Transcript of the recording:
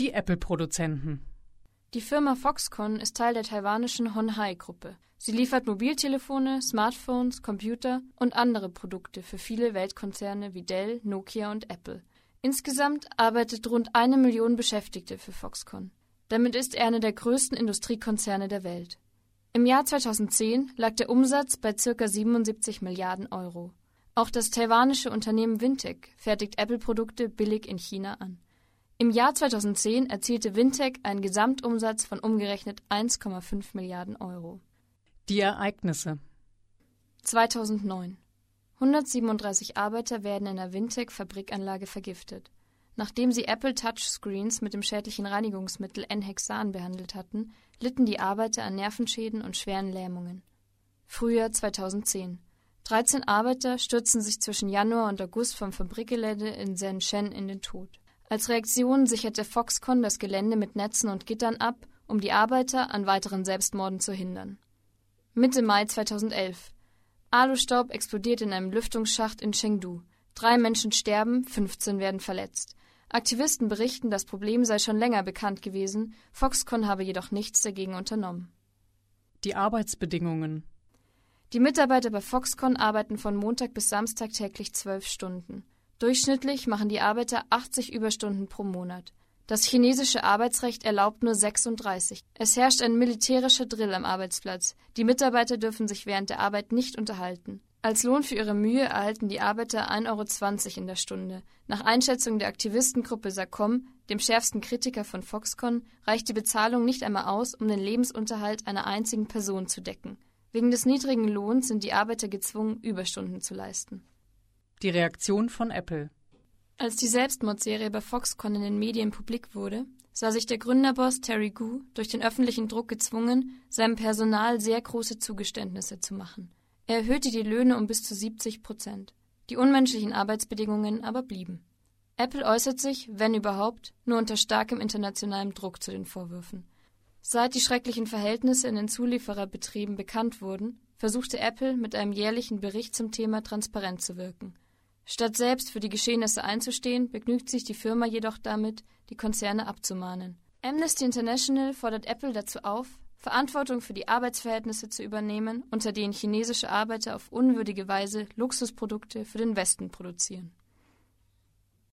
Die Apple-Produzenten. Die Firma Foxconn ist Teil der taiwanischen Honhai-Gruppe. Sie liefert Mobiltelefone, Smartphones, Computer und andere Produkte für viele Weltkonzerne wie Dell, Nokia und Apple. Insgesamt arbeitet rund eine Million Beschäftigte für Foxconn. Damit ist er einer der größten Industriekonzerne der Welt. Im Jahr 2010 lag der Umsatz bei ca. 77 Milliarden Euro. Auch das taiwanische Unternehmen Wintec fertigt Apple-Produkte billig in China an. Im Jahr 2010 erzielte Wintec einen Gesamtumsatz von umgerechnet 1,5 Milliarden Euro. Die Ereignisse 2009 137 Arbeiter werden in der Wintec-Fabrikanlage vergiftet. Nachdem sie Apple Touchscreens mit dem schädlichen Reinigungsmittel N-Hexan behandelt hatten, litten die Arbeiter an Nervenschäden und schweren Lähmungen. Frühjahr 2010 13 Arbeiter stürzten sich zwischen Januar und August vom Fabrikgelände in Shenzhen in den Tod. Als Reaktion sicherte Foxconn das Gelände mit Netzen und Gittern ab, um die Arbeiter an weiteren Selbstmorden zu hindern. Mitte Mai 2011. Alustaub explodiert in einem Lüftungsschacht in Chengdu. Drei Menschen sterben, 15 werden verletzt. Aktivisten berichten, das Problem sei schon länger bekannt gewesen, Foxconn habe jedoch nichts dagegen unternommen. Die Arbeitsbedingungen. Die Mitarbeiter bei Foxconn arbeiten von Montag bis Samstag täglich zwölf Stunden. Durchschnittlich machen die Arbeiter 80 Überstunden pro Monat. Das chinesische Arbeitsrecht erlaubt nur 36. Es herrscht ein militärischer Drill am Arbeitsplatz. Die Mitarbeiter dürfen sich während der Arbeit nicht unterhalten. Als Lohn für ihre Mühe erhalten die Arbeiter 1,20 Euro in der Stunde. Nach Einschätzung der Aktivistengruppe SACOM, dem schärfsten Kritiker von Foxconn, reicht die Bezahlung nicht einmal aus, um den Lebensunterhalt einer einzigen Person zu decken. Wegen des niedrigen Lohns sind die Arbeiter gezwungen, Überstunden zu leisten. Die Reaktion von Apple. Als die Selbstmordserie bei Foxconn in den Medien publik wurde, sah sich der Gründerboss Terry Gu durch den öffentlichen Druck gezwungen, seinem Personal sehr große Zugeständnisse zu machen. Er erhöhte die Löhne um bis zu 70 Prozent. Die unmenschlichen Arbeitsbedingungen aber blieben. Apple äußert sich, wenn überhaupt, nur unter starkem internationalem Druck zu den Vorwürfen. Seit die schrecklichen Verhältnisse in den Zuliefererbetrieben bekannt wurden, versuchte Apple mit einem jährlichen Bericht zum Thema transparent zu wirken. Statt selbst für die Geschehnisse einzustehen, begnügt sich die Firma jedoch damit, die Konzerne abzumahnen. Amnesty International fordert Apple dazu auf, Verantwortung für die Arbeitsverhältnisse zu übernehmen, unter denen chinesische Arbeiter auf unwürdige Weise Luxusprodukte für den Westen produzieren